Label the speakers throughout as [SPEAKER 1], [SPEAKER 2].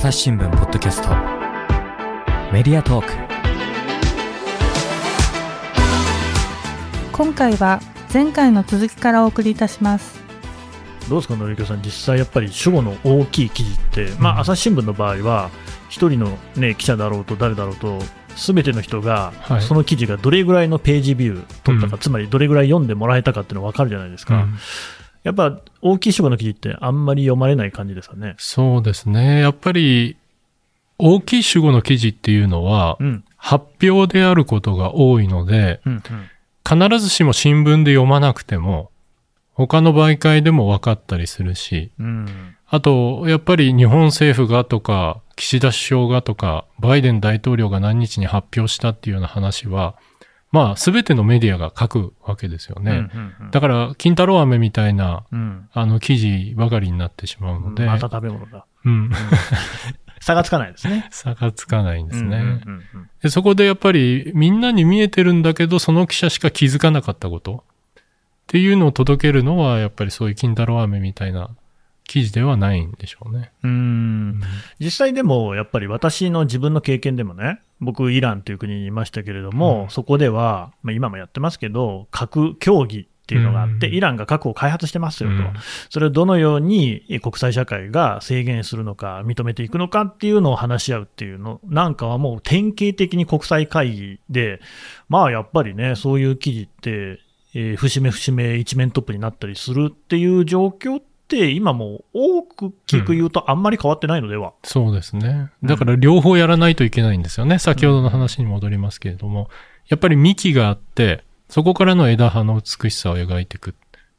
[SPEAKER 1] 朝日新聞ポッドキャスト。メディアトーク。
[SPEAKER 2] 今回は前回の続きからお送りいたします。
[SPEAKER 3] どうですか、のりきょさん、実際やっぱり主語の大きい記事って、まあ、朝日新聞の場合は、一人の、ね、記者だろうと誰だろうと、すべての人が
[SPEAKER 4] はい。
[SPEAKER 3] その記事がどれぐらいのページビュー取ったか、
[SPEAKER 4] うん。
[SPEAKER 3] つまりどれぐらい読んでもらえたかっていうの分かるじゃないですか、
[SPEAKER 4] うん
[SPEAKER 3] やっぱ大きい主語の記事ってあんまり読まれない感じですかね。
[SPEAKER 4] そうですね。やっぱり、大きい主語の記事っていうのは、
[SPEAKER 3] うん
[SPEAKER 4] 発表であることが多いので、
[SPEAKER 3] うんうん
[SPEAKER 4] 必ずしも新聞で読まなくても、他の媒介でも分かったりするし、
[SPEAKER 3] うん
[SPEAKER 4] あと、やっぱり日本政府がとか、岸田首相がとか、バイデン大統領が何日に発表したっていうような話は、まあ、すべてのメディアが書くわけですよね。
[SPEAKER 3] うんうんうん
[SPEAKER 4] だから、金太郎飴みたいな、
[SPEAKER 3] うん
[SPEAKER 4] あの、記事ばかりになってしまうので、
[SPEAKER 3] また食べ物だ。
[SPEAKER 4] うん。
[SPEAKER 3] 差がつかないですね。
[SPEAKER 4] 差がつかないんですね。
[SPEAKER 3] うんうんうんうん
[SPEAKER 4] でそこでやっぱりみんなに見えてるんだけど、その記者しか気づかなかったことっていうのを届けるのは、やっぱりそういう金太郎飴みたいな記事ではないんでしょうね。
[SPEAKER 3] うん。実際でも、やっぱり私の自分の経験でもね、僕、イランという国にいましたけれども、
[SPEAKER 4] うん。
[SPEAKER 3] そこでは、まあ、今もやってますけど、核協議っていうのがあって、
[SPEAKER 4] うん。
[SPEAKER 3] イランが核を開発してますよと、
[SPEAKER 4] うん。
[SPEAKER 3] それをどのように国際社会が制限するのか、認めていくのかっていうのを話し合うっていうのなんかはもう典型的に国際会議で、まあやっぱりね、そういう記事って、えー節目節目一面トップになったりするっていう状況って、今も多く聞く言うとあんまり変わってないのでは。
[SPEAKER 4] そうですね。だから両方やらないといけないんですよね。先ほどの話に戻りますけれども、やっぱり幹があって、そこからの枝葉の美しさを描いていく、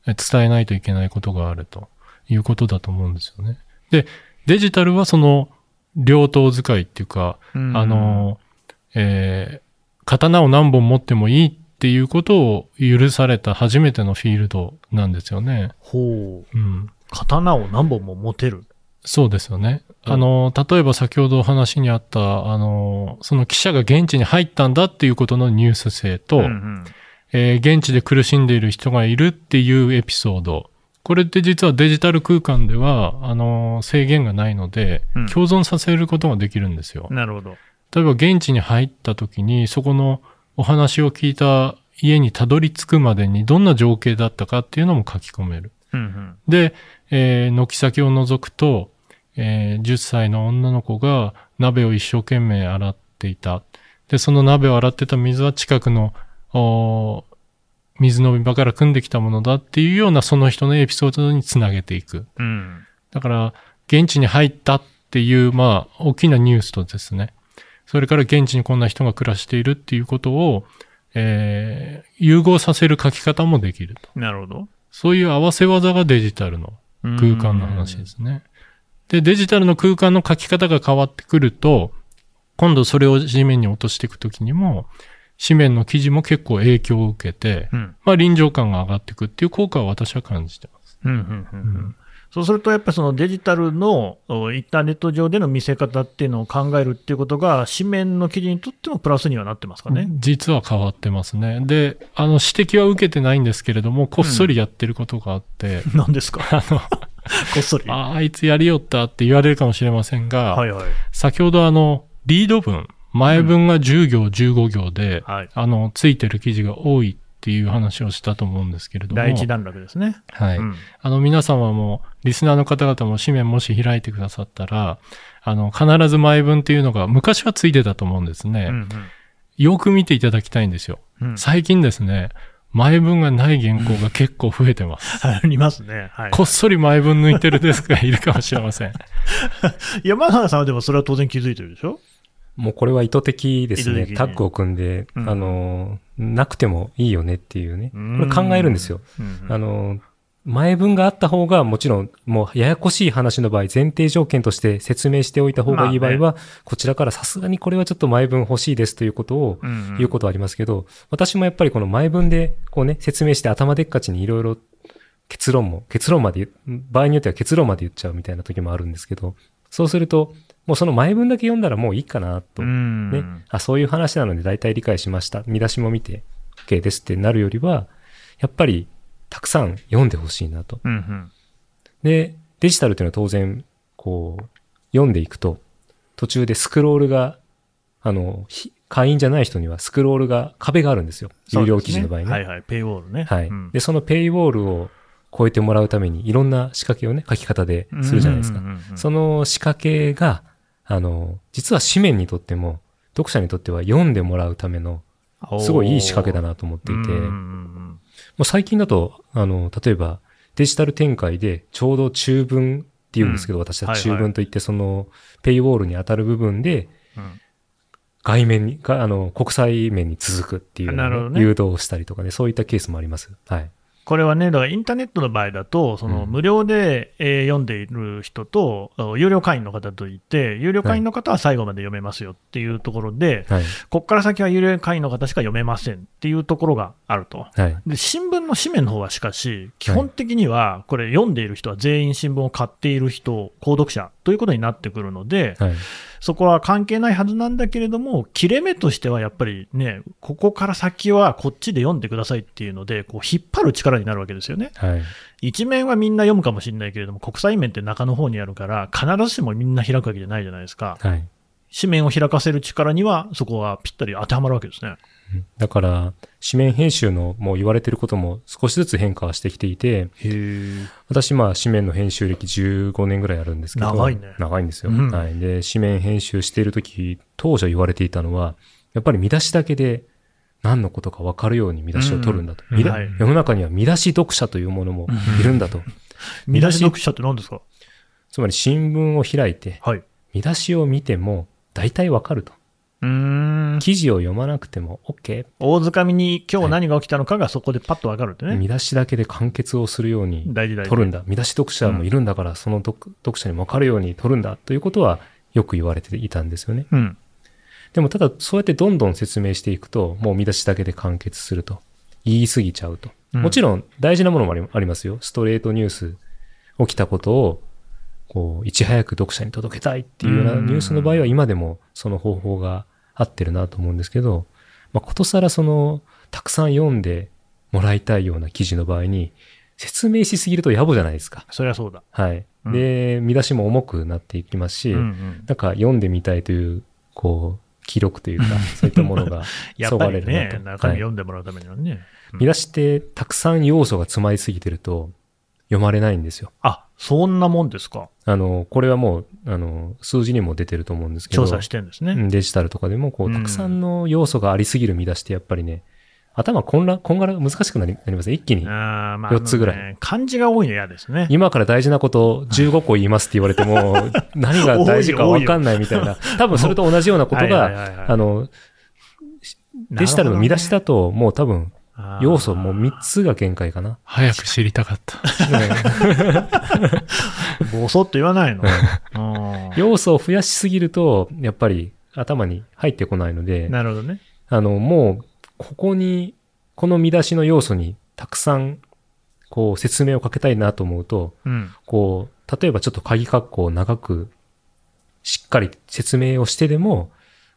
[SPEAKER 4] え伝えないといけないことがあるということだと思うんですよね。で、デジタルはその両刀使いっていうか、
[SPEAKER 3] うん
[SPEAKER 4] あの、えー刀を何本持ってもいいっていうことを許された初めてのフィールドなんですよね。
[SPEAKER 3] ほう。
[SPEAKER 4] うん。
[SPEAKER 3] 刀を何本も持てる。
[SPEAKER 4] そうですよね。
[SPEAKER 3] うん
[SPEAKER 4] あの、例えば先ほどお話にあった、あの、その記者が現地に入ったんだっていうことのニュース性と、
[SPEAKER 3] うんうん
[SPEAKER 4] えー現地で苦しんでいる人がいるっていうエピソード。これって実はデジタル空間では、あの、制限がないので、
[SPEAKER 3] うん
[SPEAKER 4] 共存させることができるんですよ。
[SPEAKER 3] なるほど。
[SPEAKER 4] 例えば現地に入った時に、そこのお話を聞いた家にたどり着くまでにどんな情景だったかっていうのも書き込める。
[SPEAKER 3] うんうん
[SPEAKER 4] で、えー軒先を覗くと、えー10歳の女の子が鍋を一生懸命洗っていた。で、その鍋を洗ってた水は近くの、水飲み場から汲んできたものだっていうようなその人のエピソードにつなげていく。
[SPEAKER 3] うん
[SPEAKER 4] だから、現地に入ったっていう、まあ、大きなニュースとですね、それから現地にこんな人が暮らしているっていうことを、えー融合させる書き方もできると。
[SPEAKER 3] なるほど。
[SPEAKER 4] そういう合わせ技がデジタルの空間の話ですね。で、デジタルの空間の書き方が変わってくると、今度それを紙面に落としていくときにも、紙面の記事も結構影響を受けて、
[SPEAKER 3] うん。
[SPEAKER 4] まあ臨場感が上がっていくっていう効果は私は感じてます。
[SPEAKER 3] うんうんうんうんそうすると、やっぱりそのデジタルのおインターネット上での見せ方っていうのを考えるっていうことが、紙面の記事にとってもプラスにはなってますかね。
[SPEAKER 4] 実は変わってますね。で、あの指摘は受けてないんですけれども、こっそりやってることがあって、
[SPEAKER 3] 何ですか？
[SPEAKER 4] あの、
[SPEAKER 3] こっそり。は
[SPEAKER 4] ああいつやりよったって言われるかもしれませんが、
[SPEAKER 3] いはい。
[SPEAKER 4] 先ほどあの、リード文、前文が10行、15行で、
[SPEAKER 3] はい。
[SPEAKER 4] あの、ついてる記事が多いっていう話をしたと思うんですけれども。
[SPEAKER 3] 第一段落ですね。
[SPEAKER 4] はい。
[SPEAKER 3] うん
[SPEAKER 4] あの、皆様も、リスナーの方々も紙面もし開いてくださったら、あの、必ず前文っていうのが、昔はついてたと思うんですね。
[SPEAKER 3] うん
[SPEAKER 4] よく見ていただきたいんですよ。
[SPEAKER 3] うんうん
[SPEAKER 4] 最近ですね、前文がない原稿が結構増えてます。
[SPEAKER 3] ありますね。はい。
[SPEAKER 4] こっそり前文抜いてるデスクがいるかもしれません。
[SPEAKER 3] 山原さんはでもそれは当然気づいてるでしょ？
[SPEAKER 5] もうこれは意図的ですね。タッグを組んで、
[SPEAKER 3] うん
[SPEAKER 5] あの、なくてもいいよねっていうね。
[SPEAKER 3] うん
[SPEAKER 5] これ考えるんですよ。
[SPEAKER 3] うん
[SPEAKER 5] あの、前文があった方がもちろん、もうややこしい話の場合、前提条件として説明しておいた方がいい場合は、こちらからさすがにこれはちょっと前文欲しいですということを
[SPEAKER 3] うんうん
[SPEAKER 5] 言うことはありますけど、私もやっぱりこの前文でこうね、説明して頭でっかちにいろいろ結論も、結論まで場合によっては結論まで言っちゃうみたいな時もあるんですけど、そうすると、もうその前文だけ読んだらもういいかなと。
[SPEAKER 3] うん
[SPEAKER 5] ね、あ、そういう話なので大体理解しました。見出しも見て OK ですってなるよりは、やっぱりたくさん読んでほしいなと。
[SPEAKER 3] うんうん
[SPEAKER 5] で、デジタルっていうのは当然、こう、読んでいくと、途中でスクロールが、あの、ひ会員じゃない人にはスクロールが、壁があるんですよ。有料記事の場合ね。
[SPEAKER 3] はいはい、ペイウォールね。
[SPEAKER 5] はい。
[SPEAKER 3] うん
[SPEAKER 5] で、そのペイウォールを超えてもらうために、いろんな仕掛けをね、書き方でするじゃないですか。その仕掛けが、あの、実は紙面にとっても、読者にとっては読んでもらうための、すごいいい仕掛けだなと思っていて、
[SPEAKER 3] うんうんう
[SPEAKER 5] も
[SPEAKER 3] ん。
[SPEAKER 5] う最近だと、あの、例えば、デジタル展開で、ちょうど中文って言うんですけど、私は中
[SPEAKER 3] はいはい。
[SPEAKER 5] 文といって、その、ペイウォールに当たる部分で、
[SPEAKER 3] うん。
[SPEAKER 5] 外面に、があの、国際面に続くっていうね。誘導をしたりとかね、そういったケースもあります。はい。
[SPEAKER 3] これはね、だからインターネットの場合だと、その
[SPEAKER 5] うん
[SPEAKER 3] 無料で、えー読んでいる人と、あ有料会員の方といて、有料会員の方は最後まで読めますよっていうところで、
[SPEAKER 5] はい。
[SPEAKER 3] ここから先は有料会員の方しか読めませんっていうところがあると。
[SPEAKER 5] はい。
[SPEAKER 3] で新聞の紙面の方はしかし、基本的には、これ、読んでいる人は全員新聞を買っている人、購読者ということになってくるので、
[SPEAKER 5] はい。
[SPEAKER 3] そこは関係ないはずなんだけれども、切れ目としてはやっぱりね、ここから先はこっちで読んでくださいっていうので、こう引っ張る力になるわけですよね。
[SPEAKER 5] はい。
[SPEAKER 3] 一面はみんな読むかもしれないけれども、国際面って中の方にあるから、必ずしもみんな開くわけじゃないじゃないですか。
[SPEAKER 5] はい。
[SPEAKER 3] 紙面を開かせる力には、そこはぴったり当てはまるわけですね。
[SPEAKER 5] だから、紙面編集のもう言われてることも少しずつ変化はしてきていて、
[SPEAKER 3] へ
[SPEAKER 5] 私、まあ、紙面の編集歴15年ぐらいあるんですけど。
[SPEAKER 3] 長いね
[SPEAKER 5] 長いんですよ。
[SPEAKER 3] うん
[SPEAKER 5] はい。で、紙面編集しているとき、当初言われていたのは、やっぱり見出しだけで何のことか分かるように見出しを取るんだと。
[SPEAKER 3] うんはい
[SPEAKER 5] 世の中には見出し読者というものもいるんだと。
[SPEAKER 3] 見出し読者って何ですか？
[SPEAKER 5] つまり新聞を開いて、
[SPEAKER 3] はい。
[SPEAKER 5] 見出しを見ても大体分かると。
[SPEAKER 3] うーん。
[SPEAKER 5] 記事を読まなくても OK。
[SPEAKER 3] 大掴みに今日何が起きたのかがそこでパッとわかるってね。
[SPEAKER 5] 見出しだけで完結をするように。取るんだ。見出し読者もいるんだから、その読読者にも分かるように取るんだということはよく言われていたんですよね。
[SPEAKER 3] うん。
[SPEAKER 5] でもただそうやってどんどん説明していくと、もう見出しだけで完結すると。言い過ぎちゃうと。
[SPEAKER 3] うん
[SPEAKER 5] もちろん大事なものもありますよ。ストレートニュース、起きたことを、こう、いち早く読者に届けたいっていうような
[SPEAKER 3] うん
[SPEAKER 5] ニュースの場合は今でもその方法が合ってるなと思うんですけど、まあ、ことさらその、たくさん読んでもらいたいような記事の場合に、説明しすぎると野暮じゃないですか。
[SPEAKER 3] そりゃそうだ。
[SPEAKER 5] はい。
[SPEAKER 3] うん
[SPEAKER 5] で、見出しも重くなっていきますし、
[SPEAKER 3] うんうん。
[SPEAKER 5] なんか読んでみたいという、こう、記録というか、そういったものがそがれるなと。、
[SPEAKER 3] 中身
[SPEAKER 5] はい
[SPEAKER 3] 読んでもらうためにはね。うん
[SPEAKER 5] 見出しってたくさん要素が詰まりすぎてると読まれないんですよ。
[SPEAKER 3] あ、そんなもんですか？
[SPEAKER 5] あの、これはもう、あの、数字にも出てると思うんですけど、
[SPEAKER 3] 調査してんですね。
[SPEAKER 5] うんデジタルとかでも、こう、
[SPEAKER 3] うん
[SPEAKER 5] たくさんの要素がありすぎる見出しってやっぱりね、頭混乱、こんがら、難しくなりなりますね。一気に。
[SPEAKER 3] あーまあ
[SPEAKER 5] 四つぐらい
[SPEAKER 3] あのね漢字が多いの嫌ですね。
[SPEAKER 5] 今から大事なこと15個言いますって言われても、何が大事か分かんないみたいな。多分それと同じようなことが、あの、デジタルの見出しだと、もう多分、要素もう3つが限界かな。
[SPEAKER 4] 早く知りたかった。
[SPEAKER 3] ぼそっと言わないの。うん
[SPEAKER 5] 要素を増やしすぎると、やっぱり頭に入ってこないので、
[SPEAKER 3] なるほどね。
[SPEAKER 5] あの、もう、ここに、この見出しの要素にたくさん、こう、説明をかけたいなと思うと、
[SPEAKER 3] うん。
[SPEAKER 5] こう、例えばちょっと鍵括弧を長く、しっかり説明をしてでも、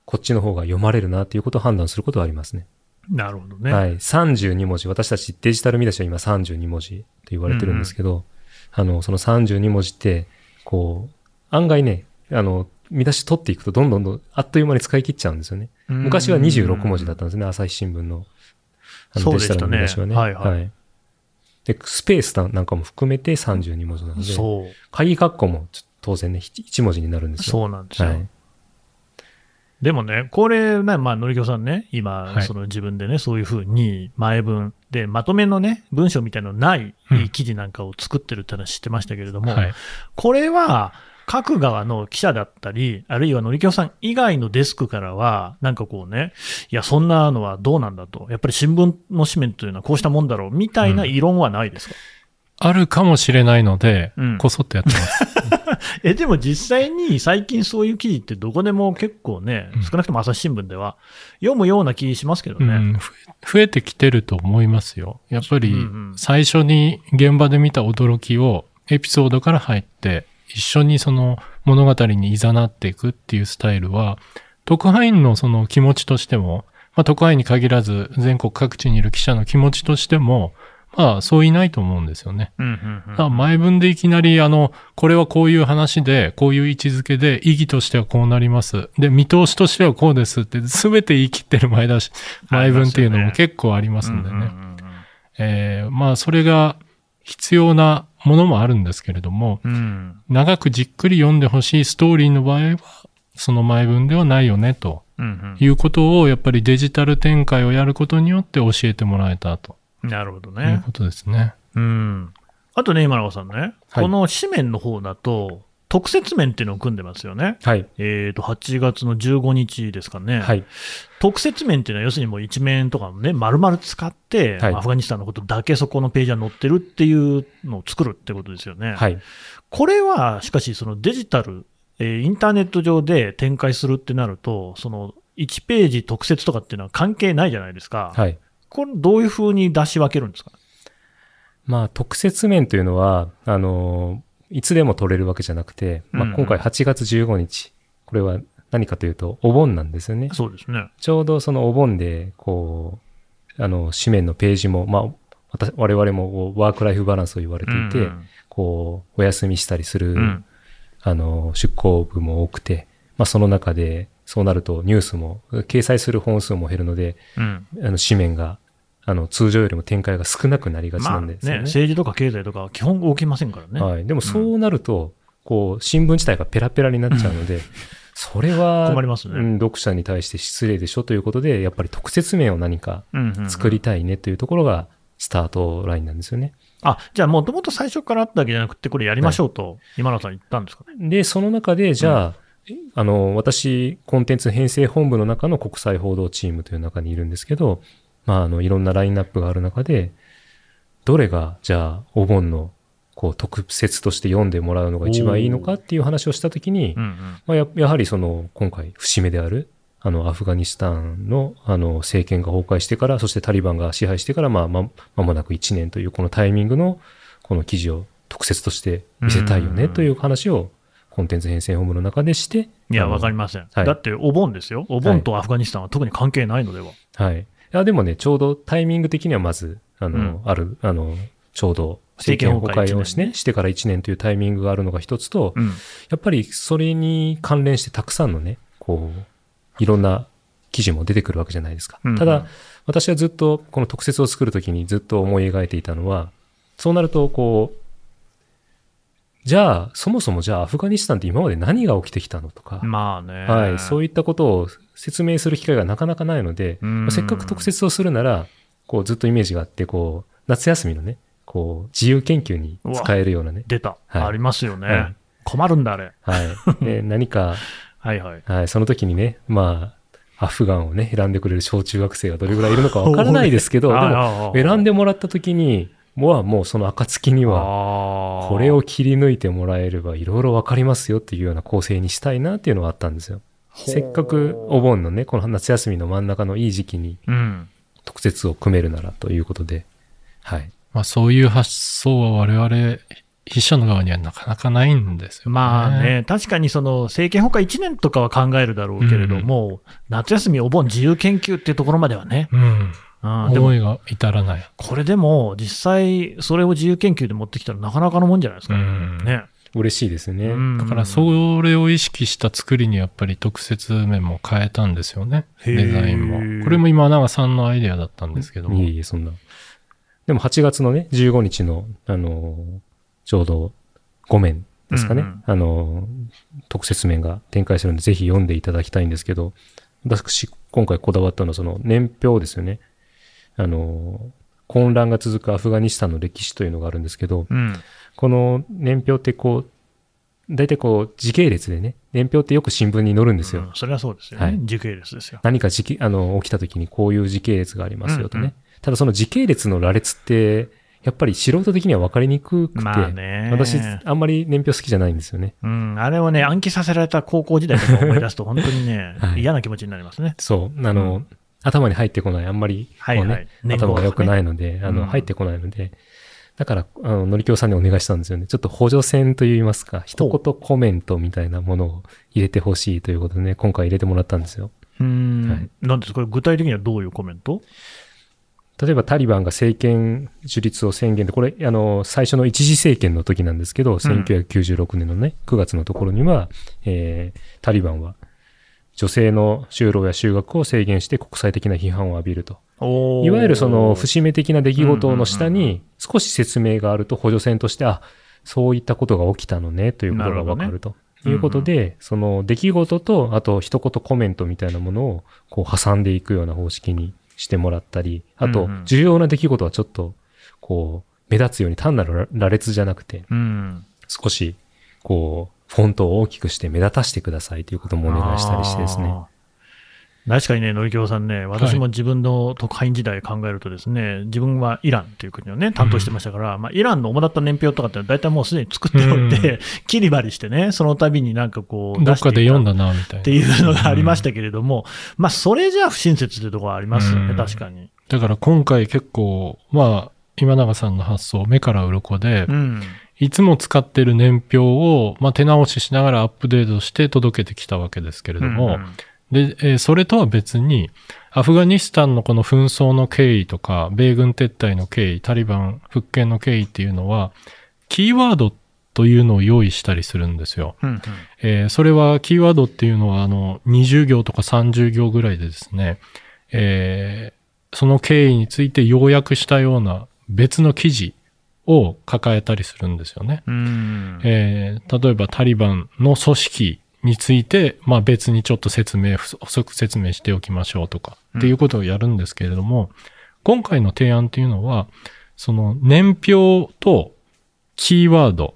[SPEAKER 5] こっちの方が読まれるなということを判断することはありますね。
[SPEAKER 3] なるほどね。
[SPEAKER 5] はい。32文字。私たちデジタル見出しは今32文字と言われてるんですけど、あの、その32文字って、こう、案外ね、あの、見出し取っていくとどんどんどんあっという間に使い切っちゃうんですよね。
[SPEAKER 3] うん
[SPEAKER 5] 昔は26文字だったんですね、朝日新聞の。あのデジタルの見出しはね。
[SPEAKER 3] はいはい
[SPEAKER 5] で、スペースなんかも含めて32文字なので、
[SPEAKER 3] そう。
[SPEAKER 5] 鍵括弧も当然ね、1文字になるんですよ。
[SPEAKER 3] そうなんですよ。
[SPEAKER 5] はい。
[SPEAKER 3] でもね、これね、まあ、のりきょさんね、今、
[SPEAKER 4] はい。
[SPEAKER 3] その自分でね、そういうふうに前文で、まとめのね、文章みたいなのない
[SPEAKER 4] うん。
[SPEAKER 3] 記事なんかを作ってるって話してましたけれども、
[SPEAKER 4] はい。
[SPEAKER 3] これは、各側の記者だったり、あるいはのりきょさん以外のデスクからは、なんかこうね、いや、そんなのはどうなんだと、やっぱり新聞の紙面というのはこうしたもんだろう、みたいな異論はないですか、
[SPEAKER 4] あるかもしれないので、
[SPEAKER 3] うん。
[SPEAKER 4] こそっとやってます。
[SPEAKER 3] え、でも実際に最近そういう記事ってどこでも結構ね、
[SPEAKER 4] うん
[SPEAKER 3] 少なくとも朝日新聞では読むような気しますけどね。
[SPEAKER 4] うん、増えてきてると思いますよ。やっぱり最初に現場で見た驚きをエピソードから入って一緒にその物語に誘っていくっていうスタイルは特派員のその気持ちとしても、まあ、特派員に限らず全国各地にいる記者の気持ちとしてもまあ、そういないと思うんですよね。
[SPEAKER 3] うんうんうん。
[SPEAKER 4] 前文でいきなり、あの、これはこういう話で、こういう位置づけで、意義としてはこうなります。で、見通しとしてはこうです。って、すべて言い切ってる前だし、前文っていうのも結構ありますんでね。
[SPEAKER 3] うんうんうん
[SPEAKER 4] えーまあ、それが必要なものもあるんですけれども、
[SPEAKER 3] うん。うん
[SPEAKER 4] 長くじっくり読んでほしいストーリーの場合は、その前文ではないよね、と
[SPEAKER 3] うん
[SPEAKER 4] いうことを、やっぱりデジタル展開をやることによって教えてもらえたと。
[SPEAKER 3] うんなるほど
[SPEAKER 4] いう
[SPEAKER 3] ね。
[SPEAKER 4] ことですね。
[SPEAKER 3] うん。あとね、今永さんね、
[SPEAKER 5] はい
[SPEAKER 3] この紙面の方だと、特設面っていうのを組んでますよね。
[SPEAKER 5] はい。
[SPEAKER 3] えっ、と、8月の15日ですかね。
[SPEAKER 5] はい。
[SPEAKER 3] 特設面っていうのは、要するにもう一面とかもね、丸々使って、
[SPEAKER 5] はい
[SPEAKER 3] アフガニスタンのことだけそこのページは載ってるっていうのを作るってことですよね。
[SPEAKER 5] はい。
[SPEAKER 3] これは、しかし、そのデジタル、えーインターネット上で展開するってなると、その1ページ特設とかっていうのは関係ないじゃないですか。
[SPEAKER 5] はい。
[SPEAKER 3] これ、どういうふうに出し分けるんですか？
[SPEAKER 5] まあ、特設面というのは、あのーいつでも取れるわけじゃなくて、まあ、
[SPEAKER 3] うんうん。
[SPEAKER 5] 今回8月15日、これは何かというと、お盆なんですよね。
[SPEAKER 3] そうですね。
[SPEAKER 5] ちょうどそのお盆で、こう、あの、紙面のページも、まあ、私我々もワークライフバランスを言われていて、
[SPEAKER 3] うん。
[SPEAKER 5] こう、お休みしたりする、
[SPEAKER 3] うん。
[SPEAKER 5] あの、出向部も多くて、まあ、その中で、そうなるとニュースも、掲載する本数も減るので、
[SPEAKER 3] うん。
[SPEAKER 5] あの、紙面が、あの、通常よりも展開が少なくなりがち
[SPEAKER 3] まあね、
[SPEAKER 5] なんですよね。
[SPEAKER 3] 政治とか経済とかは基本動きませんからね。
[SPEAKER 5] はい。でもそうなると、こう、新聞自体がペラペラになっちゃうので、それは、
[SPEAKER 3] 困りますね
[SPEAKER 5] うん読者に対して失礼でしょということで、やっぱり特設面を何か
[SPEAKER 3] うんうんうん
[SPEAKER 5] 作りたいねというところが、スタートラインなんですよね。
[SPEAKER 3] あ、じゃあもともと最初からあったわけじゃなくて、これやりましょうと、今野さん言ったんですかね？
[SPEAKER 5] で、その中で、じゃあ、あの、私、コンテンツ編成本部の中の国際報道チームという中にいるんですけど、まあ、あの、いろんなラインナップがある中で、どれが、じゃあ、お盆の、こう、特設として読んでもらうのが一番いいのかっていう話をしたときに
[SPEAKER 3] う、ん
[SPEAKER 5] まあ、ややはりその、今回、節目である、あの、アフガニスタンの、あの、政権が崩壊してから、そしてタリバンが支配してから、まあ、ま、間もなく1年という、このタイミングの、この記事を特設として見せたいよね、
[SPEAKER 3] うん
[SPEAKER 5] という話を、コンテンツ編成本部の中でして、
[SPEAKER 3] いや、わかりません。
[SPEAKER 5] はい
[SPEAKER 3] だって、お盆ですよ。お盆とアフガニスタンは特に関係ないのでは。
[SPEAKER 5] はい。いや、でもね、ちょうどタイミング的にはまず、あの、
[SPEAKER 3] うん
[SPEAKER 5] ある、あの、ちょうど政権崩壊をしね、してから1年というタイミングがあるのが一つと、
[SPEAKER 3] うん。
[SPEAKER 5] やっぱりそれに関連してたくさんのね、こう、いろんな記事も出てくるわけじゃないですか。
[SPEAKER 3] うん
[SPEAKER 5] ただ、私はずっとこの特設を作るときにずっと思い描いていたのは、そうなると、こう、じゃあ、そもそもじゃあアフガニスタンって今まで何が起きてきたのとか、
[SPEAKER 3] まあね。
[SPEAKER 5] はい、そういったことを説明する機会がなかなかないので、
[SPEAKER 3] うん
[SPEAKER 5] まあせっかく特設をするなら、こうずっとイメージがあって、こう、夏休みのね、こう、自由研究に使えるようなね、
[SPEAKER 3] 出た。
[SPEAKER 5] はい
[SPEAKER 3] ありますよね。
[SPEAKER 5] はい
[SPEAKER 3] 困るんだ、あれ。
[SPEAKER 5] はい。で 何か、
[SPEAKER 3] はいはい。
[SPEAKER 5] はい、その時にね、まあ、アフガンをね、選んでくれる小中学生がどれぐらいいるのかわからないですけど、でも、選ん
[SPEAKER 3] で
[SPEAKER 5] でもらった時に、もうもうその暁には、
[SPEAKER 3] は
[SPEAKER 5] これを切り抜いてもらえればいろいろわかりますよっていうような構成にしたいなっていうのはあったんですよ。せっかくお盆のね、この夏休みの真ん中のいい時期に
[SPEAKER 3] うん。
[SPEAKER 5] 特設を組めるならということで、はい。
[SPEAKER 4] まあそういう発想は我々、筆者の側にはなかなかないんですよね。
[SPEAKER 3] まあね、確かにその政権崩壊1年とかは考えるだろうけれども、夏休み、お盆、自由研究っていうところまではね、
[SPEAKER 4] うん。
[SPEAKER 3] うん、でも
[SPEAKER 4] 思いが至らない。
[SPEAKER 3] これでも実際、それを自由研究で持ってきたらなかなかのもんじゃないですか。
[SPEAKER 4] うん
[SPEAKER 3] ね。
[SPEAKER 5] 嬉しいですね。
[SPEAKER 3] うん
[SPEAKER 4] だからそれを意識した作りにやっぱり特設面も変えたんですよね。デザインも。これも今永さんのアイデアだったんですけども。
[SPEAKER 5] いえいえ、そんな。でも8月のね、15日の、あのーちょうど5面ですかね。
[SPEAKER 3] うんうん
[SPEAKER 5] あのー特設面が展開してるんで、ぜひ読んでいただきたいんですけど、私、今回こだわったのはその年表ですよね。あのー混乱が続くアフガニスタンの歴史というのがあるんですけど、
[SPEAKER 3] うん。
[SPEAKER 5] この年表ってこう、大体こう、時系列でね、年表ってよく新聞に載るんですよ。
[SPEAKER 3] うんそれはそうですよね。
[SPEAKER 5] はい
[SPEAKER 3] 時系列ですよ。
[SPEAKER 5] 何か時期、あの、起きた時にこういう時系列がありますよとね。
[SPEAKER 3] うんうん
[SPEAKER 5] ただその時系列の羅列って、やっぱり素人的には分かりにくくて、
[SPEAKER 3] まあね。
[SPEAKER 5] 私、あんまり年表好きじゃないんですよね。
[SPEAKER 3] うん、あれをね、暗記させられた高校時代とか思い出すと、本当にね、
[SPEAKER 5] はい
[SPEAKER 3] 嫌な気持ちになりますね。
[SPEAKER 5] そう。あの、
[SPEAKER 3] うん
[SPEAKER 5] 頭に入ってこない、あんまり、
[SPEAKER 3] はいはい。
[SPEAKER 5] ね頭が良くないので、あの、
[SPEAKER 3] うん。
[SPEAKER 5] 入ってこないので、だから、あの、のりきょうさんにお願いしたんですよね。ちょっと補助線といいますか、一言コメントみたいなものを入れてほしいということでね、今回入れてもらったんですよ。
[SPEAKER 3] うん、
[SPEAKER 5] はい。
[SPEAKER 3] なんですこれ具体的にはどういうコメント？
[SPEAKER 5] 例えばタリバンが政権樹立を宣言で、これ、あの、最初の一次政権の時なんですけど、1996年のね、9月のところには、えー、タリバンは女性の就労や就学を制限して国際的な批判を浴びると。いわゆるその節目的な出来事の下に少し説明があると補助線として、あ、そういったことが起きたのねということがわかると。いうことで、その出来事と、あと一言コメントみたいなものをこう挟んでいくような方式にしてもらったり、あと重要な出来事はちょっとこう目立つように単なる羅列じゃなくて、少しこうフォントを大きくして目立たせてくださいということもお願いしたりしてですね。
[SPEAKER 3] 確かにね、のりきょうさんね、私も自分の特派員時代考えるとですね、はい、自分はイランという国をね、担当してましたから、うん、まあ、イランの主だった年表とかって大体もうすでに作っておいて、うん、切り張りしてね、その度になんかこ
[SPEAKER 4] う、どっかで読んだな、みたいな。
[SPEAKER 3] っていうのがありましたけれども、うん、まあ、それじゃあ不親切というところはありますよね、確かに。
[SPEAKER 4] だから今回結構、まあ、今永さんの発想、目から鱗で、いつも使ってる年表を、まあ、手直ししながらアップデートして届けてきたわけですけれども、うんで、えー、それとは別に、アフガニスタンのこの紛争の経緯とか、米軍撤退の経緯、タリバン復権の経緯っていうのは、キーワードというのを用意したりするんですよ。うんうん、えー、それは、キーワードっていうのは、あの、20行とか30行ぐらいでですね、えー、その経緯について要約したような別の記事を抱えたりするんですよね。えー、例えばタリバンの組織について、まあ別にちょっと説明、補足説明しておきましょうとか、っていうことをやるんですけれども、うん、今回の提案っていうのは、その年表とキーワード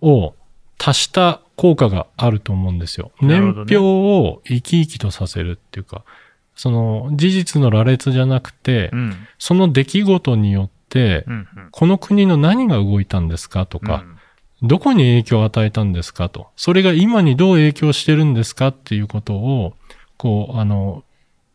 [SPEAKER 4] を足した効果があると思うんですよ。ね、年表を生き生きとさせるっていうか、その事実の羅列じゃなくて、うん、その出来事によって、うんうん、この国の何が動いたんですかとか、うんどこに影響を与えたんですかと。それが今にどう影響してるんですかっていうことを、こう、あの、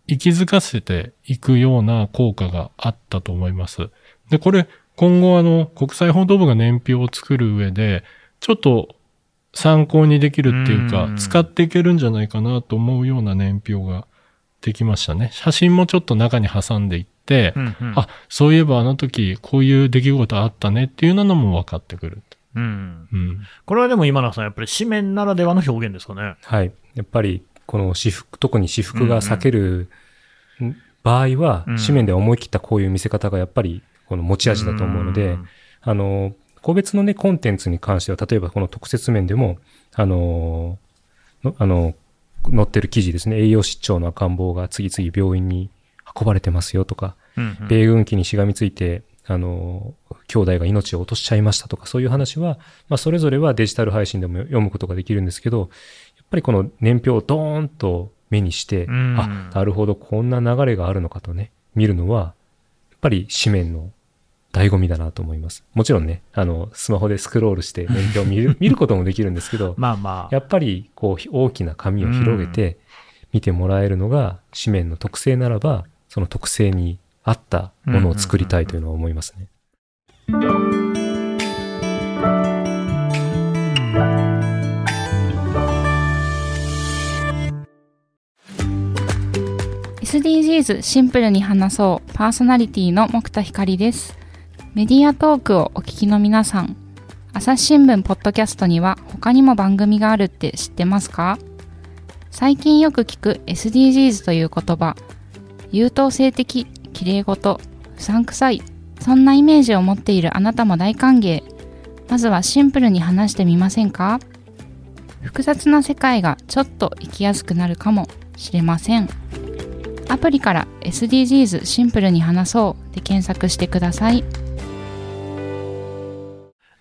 [SPEAKER 4] 息づかせていくような効果があったと思います。で、これ、今後あの、国際報道部が年表を作る上で、ちょっと参考にできるっていうか、使っていけるんじゃないかなと思うような年表ができましたね。写真もちょっと中に挟んでいって、うんうん、あ、そういえばあの時こういう出来事あったねっていうのも分かってくる。うん。
[SPEAKER 3] うん。これはでも今永さん、やっぱり紙面ならではの表現ですかね。
[SPEAKER 5] はい。やっぱり、この私服、特に私服が避ける場合は、紙面で思い切ったこういう見せ方がやっぱり、この持ち味だと思うので、あの、個別のね、コンテンツに関しては、例えばこの特設面でも、あの、あの、載ってる記事ですね、栄養失調の赤ん坊が次々病院に運ばれてますよとか、うんうん、米軍機にしがみついて、あの、兄弟が命を落としちゃいましたとか、そういう話は、まあ、それぞれはデジタル配信でも読むことができるんですけど、やっぱりこの年表をドーンと目にして、あ、なるほど、こんな流れがあるのかとね、見るのは、やっぱり紙面の醍醐味だなと思います。もちろんね、あの、スマホでスクロールして年表を見る 見ることもできるんですけど、まあまあ。やっぱり、こう、大きな紙を広げて見てもらえるのが紙面の特性ならば、その特性に合ったものを作りたいというのは思いますね。
[SPEAKER 2] SDGs シンプルに話そうパーソナリティの木田光です。メディアトークをお聞きの皆さん、朝日新聞ポッドキャストには他にも番組があるって知ってますか？最近よく聞く SDGs という言葉、優等生的、綺麗事、うさんくさい、そんなイメージを持っているあなたも大歓迎。まずはシンプルに話してみませんか？複雑な世界がちょっと生きやすくなるかもしれません。アプリから SDGs シンプルに話そうで検索してください。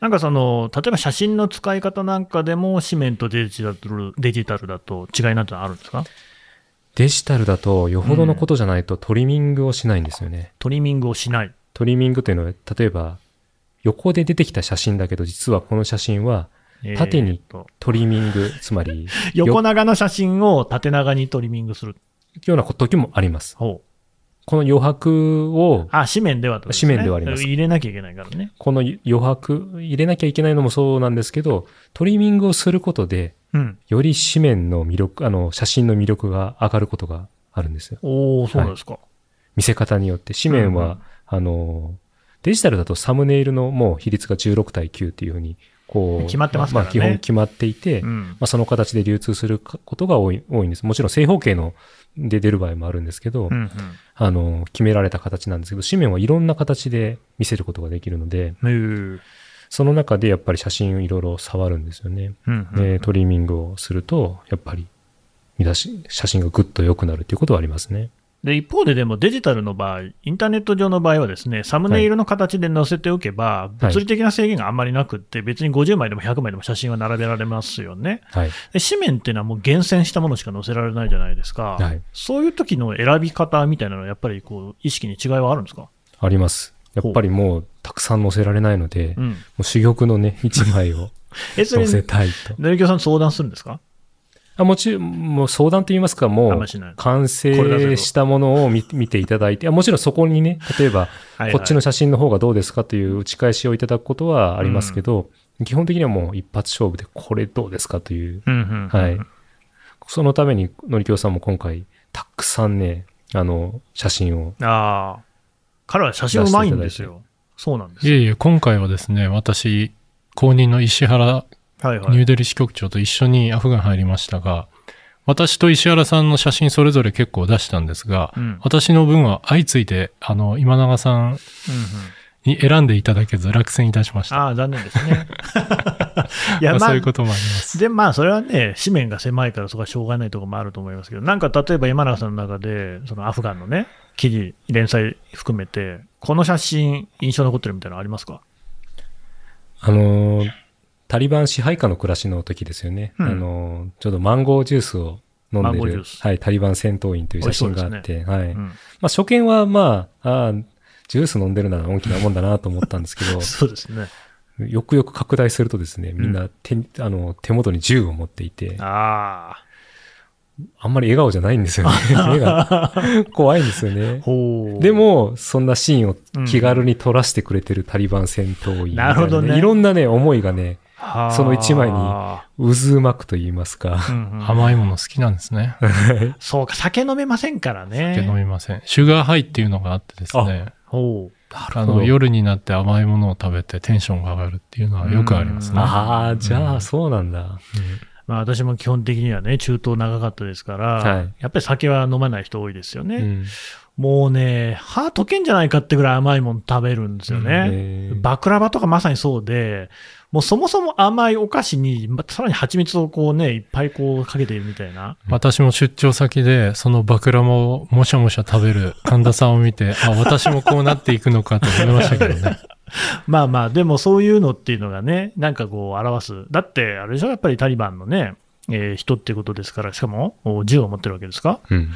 [SPEAKER 3] なんかその、例えば写真の使い方なんかでも紙面とデジタルデジタルだと違いなんてあるんですか？
[SPEAKER 5] デジタルだとよほどのことじゃないとトリミングをしないんですよね。うん、
[SPEAKER 3] トリミングをしない。
[SPEAKER 5] トリミングというのは、例えば、横で出てきた写真だけど、実はこの写真は、縦にトリミング、つまり。
[SPEAKER 3] 横長の写真を縦長にトリミングする。
[SPEAKER 5] ような時もあります。この余白を。
[SPEAKER 3] あ、紙面では、
[SPEAKER 5] ね、紙面ではあります。
[SPEAKER 3] 入れなきゃいけないからね。
[SPEAKER 5] この余白、入れなきゃいけないのもそうなんですけど、トリミングをすることで、うん、より紙面の魅力、あの、写真の魅力が上がることがあるんですよ。
[SPEAKER 3] おおそうですか、はい。
[SPEAKER 5] 見せ方によって、紙面は、
[SPEAKER 3] うん
[SPEAKER 5] あの、デジタルだとサムネイルのもう比率が16対9っていうふうに、こう、
[SPEAKER 3] 決まってますからね。
[SPEAKER 5] あ基本決まっていて、
[SPEAKER 3] うん。
[SPEAKER 5] まあ、その形で流通することが多い多いんです。もちろん正方形ので出る場合もあるんですけど、
[SPEAKER 3] うんうん。
[SPEAKER 5] あの、決められた形なんですけど、紙面はいろんな形で見せることができるので、その中でやっぱり写真をいろいろ触るんですよね。
[SPEAKER 3] うんうん
[SPEAKER 5] で、トリミングをすると、やっぱり見出し、写真がぐっと良くなるっていうことはありますね。
[SPEAKER 3] で一方で、でもデジタルの場合、インターネット上の場合はですね、サムネイルの形で載せておけば、物理的な制限があんまりなくって、別に50枚でも100枚でも写真は並べられますよね。
[SPEAKER 5] はい。
[SPEAKER 3] で紙面っていうのはもう厳選したものしか載せられないじゃないですか。
[SPEAKER 5] はい
[SPEAKER 3] そういう時の選び方みたいなのは、やっぱりこう意識に違いはあるんですか、
[SPEAKER 5] あります。やっぱりもうたくさん載せられないので、も
[SPEAKER 3] うん、
[SPEAKER 5] う珠玉のね、一枚を載、せたいと。
[SPEAKER 3] 成京さん相談するんですか？
[SPEAKER 5] あもちろん、もう相談と言いますか、もう完成したものを見見ていただいて、あもちろんそこにね、例えば、こっちの写真の方がどうですかという打ち返しをいただくことはありますけど、基本的にはもう一発勝負でこれどうですかという、
[SPEAKER 3] うん
[SPEAKER 5] はい。そのために、のりきょうさんも今回、たくさんね、あの、写真を、
[SPEAKER 3] ああ、彼は写真うまいんですよ。そうなんですよ。
[SPEAKER 4] いえいえ、今回はですね、私、公認の石原
[SPEAKER 3] はいはい。
[SPEAKER 4] ニューデリー支局長と一緒にアフガン入りましたが、私と石原さんの写真それぞれ結構出したんですが、
[SPEAKER 3] うん
[SPEAKER 4] 私の分は相次いで、あの、今永さん
[SPEAKER 3] うんうん
[SPEAKER 4] に選んでいただけず落選いたしました。
[SPEAKER 3] ああ、残念ですね。いや、まあ
[SPEAKER 4] まあそういう、こともあります。
[SPEAKER 3] で、まあ、それはね、紙面が狭いから、そこはしょうがないところもあると思いますけど、なんか例えば今永さんの中で、そのアフガンのね、記事、連載含めて、この写真、印象残ってるみたいなのありますか？
[SPEAKER 5] あのータリバン支配下の暮らしの時ですよね。
[SPEAKER 3] うん
[SPEAKER 5] あのーちょうどマンゴージュースを飲んでるはい、タリバン戦闘員という写真があって、はい。
[SPEAKER 3] うん。
[SPEAKER 5] まあ、初見はまあ、ああ、ジュース飲んでるなら大きなもんだなと思ったんですけど、
[SPEAKER 3] そうですね。
[SPEAKER 5] よくよく拡大するとですね、みんな手,、あの手元に銃を持っていて、
[SPEAKER 3] あ
[SPEAKER 5] あんまり笑顔じゃないんですよね。目が怖いんですよ
[SPEAKER 3] あ。
[SPEAKER 5] ね。で、も、そんなシーンを気軽に撮らせてくれてるタリバン戦闘員みたい
[SPEAKER 3] なるほどね
[SPEAKER 5] いろんなね、思いがね、その一枚に
[SPEAKER 3] あ
[SPEAKER 5] 渦巻くと言いますか。
[SPEAKER 3] ーうんうん
[SPEAKER 4] 甘いもの好きなんですね。
[SPEAKER 3] そうか、酒飲めませんからね。
[SPEAKER 4] 酒飲みません。シュガーハイっていうのがあってですね、
[SPEAKER 3] ほう。
[SPEAKER 4] あの、夜になって甘いものを食べてテンションが上がるっていうのはよくありますね。
[SPEAKER 5] ああ、じゃあ、
[SPEAKER 4] うん
[SPEAKER 5] そうなんだ。
[SPEAKER 3] まあ私も基本的にはね、中東長かったですから、
[SPEAKER 5] はい
[SPEAKER 3] やっぱり酒は飲まない人多いですよね。
[SPEAKER 5] うん
[SPEAKER 3] もうね、歯溶けんじゃないかってぐらい甘いもの食べるんですよね。バクラバとかまさにそうで、もうそもそも甘いお菓子に、まさらに蜂蜜をこうね、いっぱいこうかけているみたいな。
[SPEAKER 4] 私も出張先で、そのバクラモをもしゃもしゃ食べる神田さんを見て、あ、私もこうなっていくのかと思いましたけどね。
[SPEAKER 3] まあまあ、でもそういうのっていうのがね、なんかこう表す。だって、あれでしょ、やっぱりタリバンのね、えー人ってことですから、しかもお銃を持ってるわけですか？
[SPEAKER 5] うん。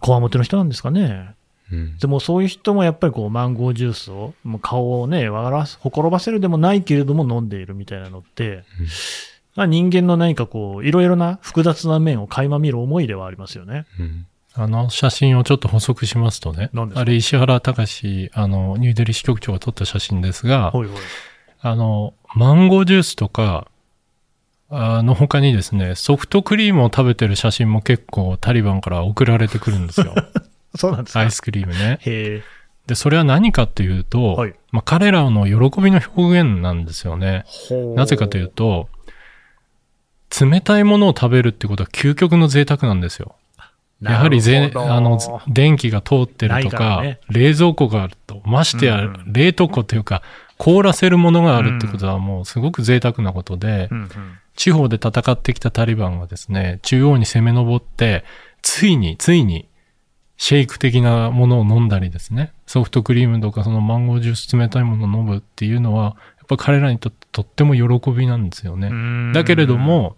[SPEAKER 3] こわもての人なんですかね？
[SPEAKER 5] うん
[SPEAKER 3] でもそういう人もやっぱりこうマンゴージュースを、もう顔をね、笑わす、ほころばせるでもないけれども飲んでいるみたいなのって、まあ、人間の何かこう、いろいろな複雑な面を垣間見る思いではありますよね。
[SPEAKER 5] うん
[SPEAKER 4] あの写真をちょっと補足しますとねあれ石原隆、あの、ニューデリー支局長が撮った写真ですが、
[SPEAKER 3] ほいほい。
[SPEAKER 4] あの、マンゴージュースとか、あの他にですね、ソフトクリームを食べてる写真も結構タリバンから送られてくるんですよ。
[SPEAKER 3] そうなんですか？
[SPEAKER 4] アイスクリームね。
[SPEAKER 3] へえ。
[SPEAKER 4] で、それは何かというと、
[SPEAKER 3] はい
[SPEAKER 4] まあ、彼らの喜びの表現なんですよね。なぜかというと、冷たいものを食べるってことは究極の贅沢なんですよ。やはりぜあの電気が通ってると
[SPEAKER 3] から
[SPEAKER 4] か、
[SPEAKER 3] ね。
[SPEAKER 4] 冷蔵庫があると、ましてや冷凍庫というか、凍らせるものがあるってことはもうすごく贅沢なことで、
[SPEAKER 3] うんうん。
[SPEAKER 4] 地方で戦ってきたタリバンがですね、中央に攻め上って、ついに、ついに、シェイク的なものを飲んだりですね、ソフトクリームとかそのマンゴージュース冷たいものを飲むっていうのは、やっぱ彼らにとってとっても喜びなんですよね。
[SPEAKER 3] うん。
[SPEAKER 4] だけれども、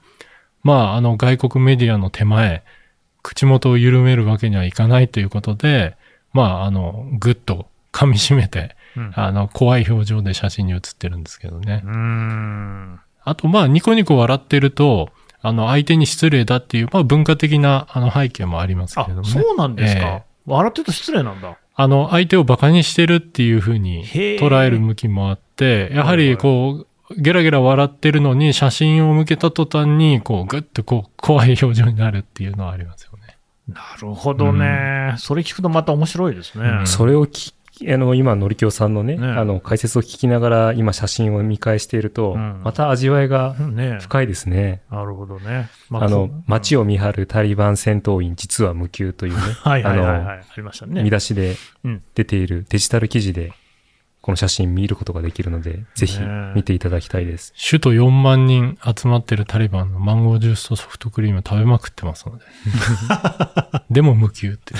[SPEAKER 4] まあ、あの外国メディアの手前、口元を緩めるわけにはいかないということで、まあ、あの、ぐっと噛み締めて、
[SPEAKER 3] うん
[SPEAKER 4] あの、怖い表情で写真に写ってるんですけどね。あと、まあ、ニコニコ笑ってると、あの、相手に失礼だっていう、まあ、文化的な、あの、背景もありますけ
[SPEAKER 3] あ
[SPEAKER 4] れども、ね。
[SPEAKER 3] そうなんですか。
[SPEAKER 4] ええ
[SPEAKER 3] 笑ってると失礼なんだ。
[SPEAKER 4] あの、相手を馬鹿にしてるっていうふうに捉える向きもあって、やはり、こう、ゲラゲラ笑ってるのに、写真を向けた途端に、こう、ぐっとこう、怖い表情になるっていうのはありますよね。
[SPEAKER 3] なるほどね、それ聞くとまた面白いですね。
[SPEAKER 4] うん
[SPEAKER 5] それをきあの、今、のりきょうさんのね、
[SPEAKER 3] ね
[SPEAKER 5] あの、解説を聞きながら、今、写真を見返していると、
[SPEAKER 3] うん
[SPEAKER 5] また味わいが
[SPEAKER 3] ね
[SPEAKER 5] 深いですね。
[SPEAKER 3] なるほどね。ま
[SPEAKER 5] あの
[SPEAKER 3] こう、
[SPEAKER 5] 街を見張るタリバン戦闘員、実は無給というね、あ
[SPEAKER 3] はい、ありましたね。
[SPEAKER 5] 見出しで
[SPEAKER 3] うん
[SPEAKER 5] 出ているデジタル記事で、この写真見ることができるので、ぜひ
[SPEAKER 3] ね
[SPEAKER 5] 見ていただきたいです。
[SPEAKER 4] 首都4万人集まってるタリバンのマンゴージュースとソフトクリーム食べまくってますので。でも無給って。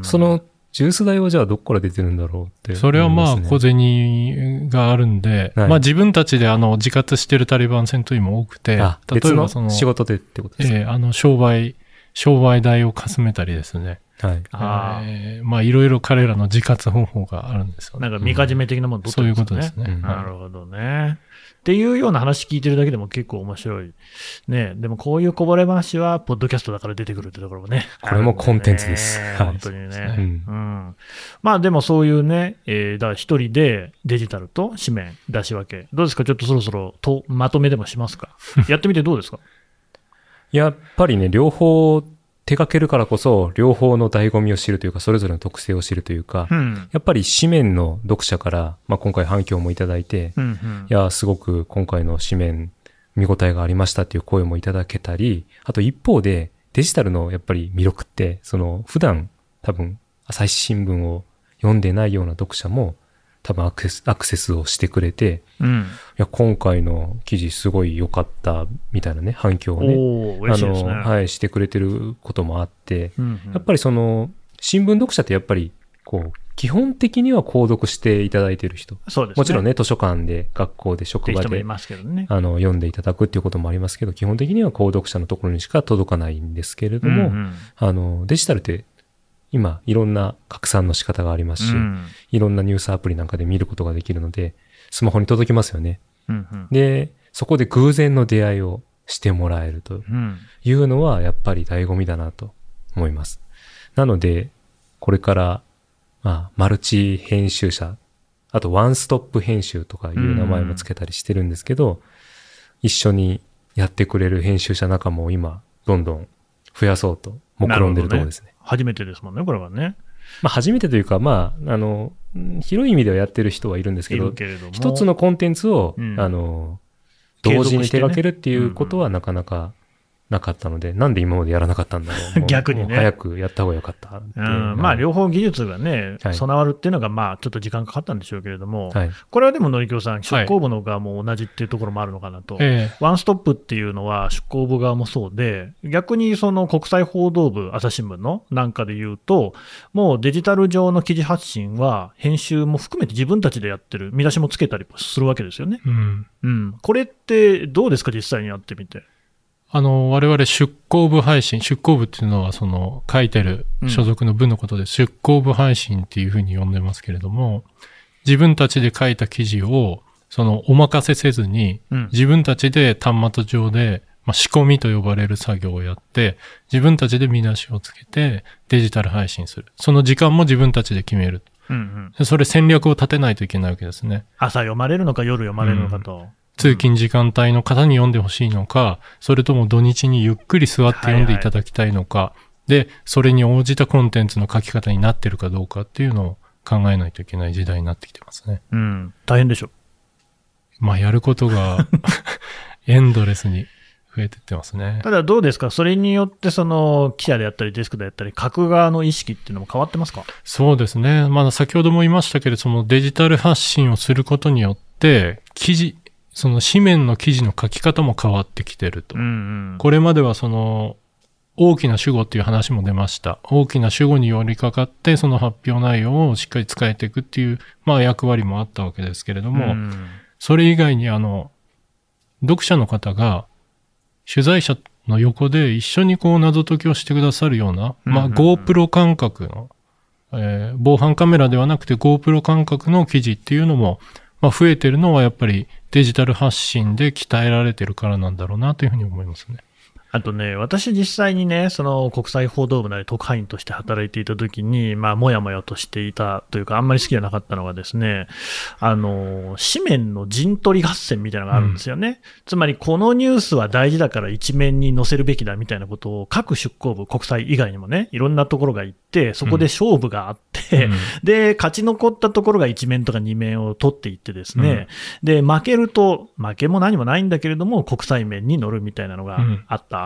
[SPEAKER 5] その、ジュース代はじゃあどこから出てるんだろうって、
[SPEAKER 4] それはまあ小
[SPEAKER 5] ぜ
[SPEAKER 4] 銭があるんで、
[SPEAKER 5] はい
[SPEAKER 4] まあ自分たちであの自活してるタリバン戦闘員も多くて、
[SPEAKER 5] あ、
[SPEAKER 4] 例えばその、
[SPEAKER 5] 仕事でってことですか、
[SPEAKER 4] ええあの商売、商売代をかすめたりですね。
[SPEAKER 5] はい。
[SPEAKER 3] あー
[SPEAKER 4] ええまあいろいろ彼らの自活方法があるんですよね。
[SPEAKER 3] なんか、みかじめ的なもの取って
[SPEAKER 4] そういうことですね。
[SPEAKER 5] うん
[SPEAKER 3] なるほどね。っていうような話聞いてるだけでも結構面白い。ねでもこういうこぼれ話は、ポッドキャストだから出てくるってところもね。
[SPEAKER 5] これもコンテンツですはい
[SPEAKER 3] あるん本当にね。
[SPEAKER 5] うん
[SPEAKER 3] うん。まあでもそういうね、えーだから一人でデジタルと紙面出し分け。どうですか？ちょっとそろそろとまとめでもしますか？やってみてどうですか？
[SPEAKER 5] やっぱりね、両方手掛けるからこそ、両方の醍醐味を知るというか、それぞれの特性を知るというか、
[SPEAKER 3] うん。
[SPEAKER 5] やっぱり紙面の読者から、まあ、今回反響もいただいて、
[SPEAKER 3] うんうん
[SPEAKER 5] いや、すごく今回の紙面見応えがありましたっていう声もいただけたり、あと一方でデジタルのやっぱり魅力って、その普段多分朝日新聞を読んでないような読者も多分アクセス、アクセスをしてくれて、
[SPEAKER 3] うん。
[SPEAKER 5] いや、今回の記事すごい良かったみたいなね、反響をね、
[SPEAKER 3] ね。
[SPEAKER 5] あの、はい、してくれてることもあって、
[SPEAKER 3] うんうん
[SPEAKER 5] やっぱりその、新聞読者ってやっぱり、こう、基本的には購読していただいてる人。
[SPEAKER 3] そうですね。
[SPEAKER 5] もちろんね、図書館で、学校で、職場で
[SPEAKER 3] ね。
[SPEAKER 5] あの、読んでいただくっていうこともありますけど、基本的には購読者のところにしか届かないんですけれども、
[SPEAKER 3] うんうん
[SPEAKER 5] あの、デジタルって、今、いろんな拡散の仕方がありますし、
[SPEAKER 3] うん
[SPEAKER 5] いろんなニュースアプリなんかで見ることができるので、スマホに届きますよね。
[SPEAKER 3] うんうん
[SPEAKER 5] で、そこで偶然の出会いをしてもらえると
[SPEAKER 3] うん
[SPEAKER 5] いうのはやっぱり醍醐味だなと思います。なので、これから、まあ、マルチ編集者、あとワンストップ編集とかいう名前も付けたりしてるんですけど、一緒にやってくれる編集者仲間を今、どんどん増やそうと、目論んでるところですね。
[SPEAKER 3] 初めてですもんね、これはね。
[SPEAKER 5] まあ、初めてというか、まあ、あの、うん広い意味ではやってる人はいるんですけ
[SPEAKER 3] い
[SPEAKER 5] ど、
[SPEAKER 3] るけ。
[SPEAKER 5] 一つのコンテンツを、
[SPEAKER 3] うん
[SPEAKER 5] あの、
[SPEAKER 3] 継
[SPEAKER 5] 同時に手掛けるっていうことはなかなかなかったので、なんで今までやらなかったんだろう。
[SPEAKER 3] 逆にね
[SPEAKER 5] 早くやった方がよかったう
[SPEAKER 3] うん、まあ、両方技術がね、
[SPEAKER 5] はい
[SPEAKER 3] 備わるっていうのが、まあ、ちょっと時間かかったんでしょうけれども、
[SPEAKER 5] はい。
[SPEAKER 3] これはでも、のりきょうさん、出
[SPEAKER 4] はい
[SPEAKER 3] 向部の側も同じっていうところもあるのかなと。
[SPEAKER 4] ええ
[SPEAKER 3] ワンストップっていうのは出向部側もそうで、逆にその国際報道部、朝日新聞のなんかで言うと、もうデジタル上の記事発信は、編集も含めて自分たちでやってる、見出しもつけたりするわけですよね。
[SPEAKER 4] うん。
[SPEAKER 3] うん、これってどうですか、実際にやってみて。
[SPEAKER 4] あの、我々出向部配信、出向部っていうのはその書いてる
[SPEAKER 3] うん
[SPEAKER 4] 所属の部のことで、出向部配信っていうふうに呼んでますけれども、自分たちで書いた記事を、そのお任せせずに、
[SPEAKER 3] うん
[SPEAKER 4] 自分たちで端末上で、まあ、仕込みと呼ばれる作業をやって、自分たちで見出しをつけてデジタル配信する。その時間も自分たちで決める。
[SPEAKER 3] うんうん、
[SPEAKER 4] でそれ戦略を立てないといけないわけですね。
[SPEAKER 3] 朝読まれるのか、夜読まれるのかと。
[SPEAKER 4] 通勤時間帯の方に読んでほしいのか、それとも土日にゆっくり座って読んでいただきたいのか、で、それに応じたコンテンツの書き方になってるかどうかっていうのを考えないといけない時代になってきてますね。
[SPEAKER 3] うん、大変でしょ。
[SPEAKER 4] まあ、やることが エンドレスに増えてってますね。
[SPEAKER 3] ただどうですか、それによってその記者であったり、デスクであったり、書く側の意識っていうのも変わってますか？
[SPEAKER 4] そうですね。まだ先ほども言いましたけれど、そのデジタル発信をすることによって、記事、その紙面の記事の書き方も変わってきてると。
[SPEAKER 3] うんうん。
[SPEAKER 4] これまではその、大きな主語っていう話も出ました。大きな主語に寄りかかって、その発表内容をしっかり伝えていくっていう、まあ役割もあったわけですけれども、
[SPEAKER 3] うん
[SPEAKER 4] それ以外にあの、読者の方が、取材者の横で一緒にこう謎解きをしてくださるような、まあ GoPro 感覚の、えー防犯カメラではなくて GoPro 感覚の記事っていうのも、まあ増えてるのはやっぱりデジタル発信で鍛えられてるからなんだろうなというふうに思いますね。
[SPEAKER 3] あとね、私実際にね、その国際報道部なり特派員として働いていたときに、まあ、もやもやとしていたというか、あんまり好きじゃなかったのがですね、あの、紙面の陣取り合戦みたいなのがあるんですよね。つまり、このニュースは大事だから一面に載せるべきだみたいなことを各出向部、国際以外にもね、いろんなところが言って、そこで勝負があって、で、勝ち残ったところが1面とか2面を取っていってですね、で、負けると、負けも何もないんだけれども、国際面に乗るみたいなのがあった。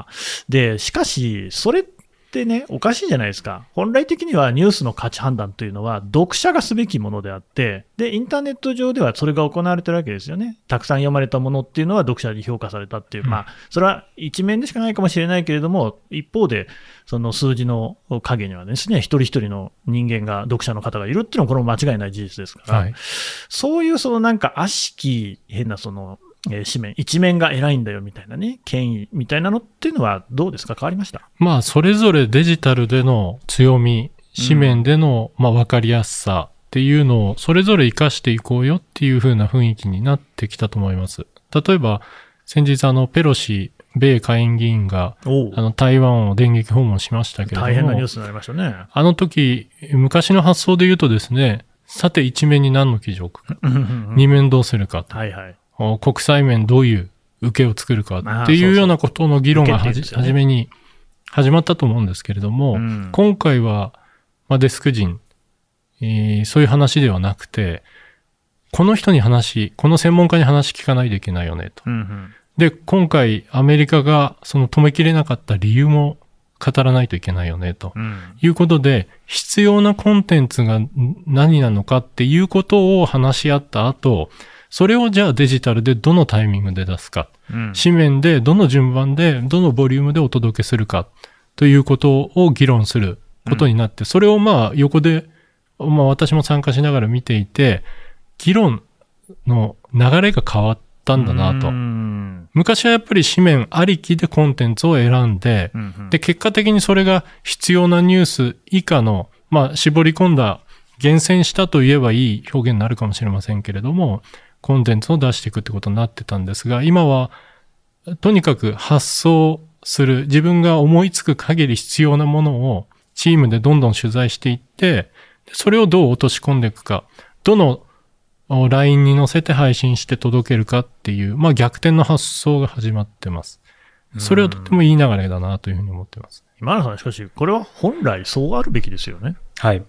[SPEAKER 3] で、しかし、それってね、おかしいじゃないですか。本来的にはニュースの価値判断というのは、読者がすべきものであって、で、インターネット上ではそれが行われてるわけですよね。たくさん読まれたものっていうのは読者に評価されたっていう、
[SPEAKER 4] うん
[SPEAKER 3] まあ、それは一面でしかないかもしれないけれども、一方で、その数字の影にはですね、一人一人の人間が、読者の方がいるっていうのは、これも間違いない事実ですから、
[SPEAKER 4] はい。
[SPEAKER 3] そういうそのなんか悪しき変なその、えー紙面、一面が偉いんだよみたいなね、権威みたいなのっていうのはどうですか？変わりました？
[SPEAKER 4] まあ、それぞれデジタルでの強み、紙面での、まあ、わかりやすさっていうのを、それぞれ活かしていこうよっていう風な雰囲気になってきたと思います。例えば、先日あの、ペロシ、米下院議員が、
[SPEAKER 3] お
[SPEAKER 4] あの、台湾を電撃訪問しましたけれども、
[SPEAKER 3] 大変なニュースになりましたね。
[SPEAKER 4] あの時、昔の発想で言うとですね、さて一面に何の記事を置くか、二面どうするかと、
[SPEAKER 3] はいはい。
[SPEAKER 4] お国際面どういう受けを作るかっていうようなことの議論が初めに始まったと思うんですけれども、
[SPEAKER 3] うん
[SPEAKER 4] 今回は、まあ、デスク人、えーそういう話ではなくて、この人に話、この専門家に話聞かないといけないよねと。
[SPEAKER 3] うんうん
[SPEAKER 4] で、今回アメリカがその止めきれなかった理由も語らないといけないよねと。
[SPEAKER 3] うん
[SPEAKER 4] いうことで、必要なコンテンツがん何なのかっていうことを話し合った後、それをじゃあデジタルでどのタイミングで出すか、
[SPEAKER 3] うん。
[SPEAKER 4] 紙面でどの順番で、どのボリュームでお届けするか、ということを議論することになって、それをまあ横で、まあ私も参加しながら見ていて、議論の流れが変わったんだなと。
[SPEAKER 3] う。ん。
[SPEAKER 4] 昔はやっぱり紙面ありきでコンテンツを選んで、
[SPEAKER 3] うんうん。
[SPEAKER 4] で、結果的にそれが必要なニュース以下の、まあ、絞り込んだ、厳選したと言えばいい表現になるかもしれませんけれども、コンテンツを出していくってことになってたんですが、今は、とにかく発想する、自分が思いつく限り必要なものをチームでどんどん取材していって、でそれをどう落とし込んでいくか、どのお LINE に載せて配信して届けるかっていう、まあ逆転の発想が始まってます。それはとてもいい流れだなというふうに思ってます。
[SPEAKER 3] 今野さん、しかし、これは本来そうあるべきですよね。
[SPEAKER 5] はい。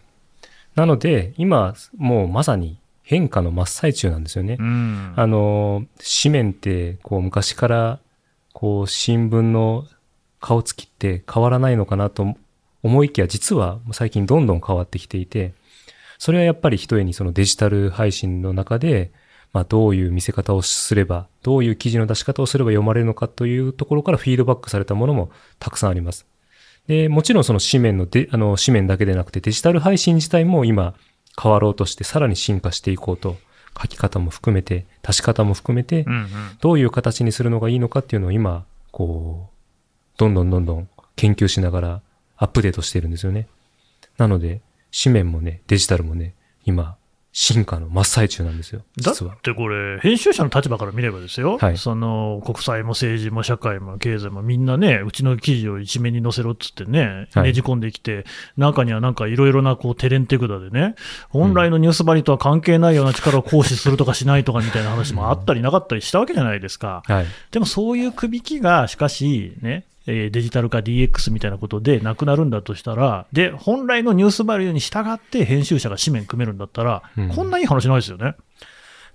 [SPEAKER 5] なので、今、もうまさに変化の真っ最中なんですよね。
[SPEAKER 3] うん
[SPEAKER 5] あの、紙面って、こう、昔から、こう、新聞の顔つきって変わらないのかなと思いきや、実は最近どんどん変わってきていて、それはやっぱり一重にそのデジタル配信の中で、まあ、どういう見せ方をすれば、どういう記事の出し方をすれば読まれるのかというところからフィードバックされたものもたくさんあります。で、もちろんその紙面ので、あの、紙面だけでなくてデジタル配信自体も今変わろうとしてさらに進化していこうと、書き方も含めて、出し方も含めてどういう形にするのがいいのかっていうのを今、こう、どんどんどんどん研究しながらアップデートしてるんですよね。なので、紙面もね、デジタルもね、今、進化の真っ最中なんですよ、
[SPEAKER 3] だっ。てこれ、編集者の立場から見ればですよ、
[SPEAKER 5] はい
[SPEAKER 3] その国際も政治も社会も経済もみんなね、うちの記事を一面に載せろっつってね、
[SPEAKER 5] はい
[SPEAKER 3] ねじ込んできて、中にはなんかいろいろなこうテレンテクダでね、本来のニュースバリとは関係ないような力を行使するとかしないとかみたいな話もあったりなかったりしたわけじゃないですか。
[SPEAKER 5] はい。
[SPEAKER 3] でもそういう区引きが、しかしね、えーデジタル化 DX みたいなことでなくなるんだとしたら、で、本来のニュースバリューに従って編集者が紙面組めるんだったら、
[SPEAKER 5] うん
[SPEAKER 3] こんないい話ないですよね。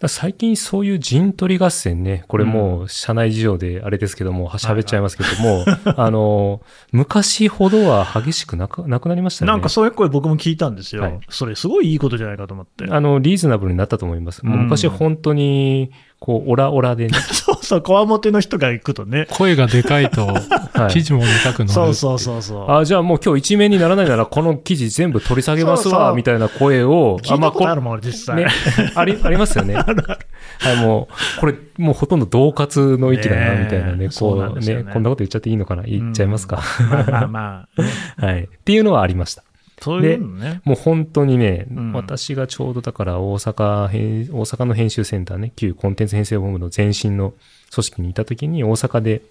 [SPEAKER 5] 最近そういう陣取り合戦ね、これもう社内事情であれですけども、は喋っちゃいますけども、あの、昔ほどは激しくなくなくなりましたよね。
[SPEAKER 3] なんかそういう声僕も聞いたんですよ。
[SPEAKER 5] はい
[SPEAKER 3] それすごいいいことじゃないかと思って。
[SPEAKER 5] あの、リーズナブルになったと思います。昔本当に、こう、オラオラでね、
[SPEAKER 3] そうこわもての人が行くとね。
[SPEAKER 4] 声がでかいと、
[SPEAKER 5] はい
[SPEAKER 4] 記事もでかくなる。
[SPEAKER 3] そうそうそうそう。
[SPEAKER 5] あ、じゃあもう今日一面にならないなら、この記事全部取り下げますわ、
[SPEAKER 3] そうそう
[SPEAKER 5] みたいな声を、
[SPEAKER 3] 聞いたことある
[SPEAKER 5] も
[SPEAKER 3] もん、俺実際。
[SPEAKER 5] ね、あり、ありますよね。はい、もう、これ、もうほとんど同活の域だな、みたいなね、こう
[SPEAKER 3] ね
[SPEAKER 5] ね、こんなこと言っちゃっていいのかな言っちゃいますか。
[SPEAKER 3] まあまあまあ、ね
[SPEAKER 5] はい。っていうのはありました。
[SPEAKER 3] そういうのね。
[SPEAKER 5] もう本当にね、
[SPEAKER 3] うん
[SPEAKER 5] 私がちょうどだから大阪編、大阪の編集センターね、旧コンテンツ編成本部の前身の組織にいた時に大阪で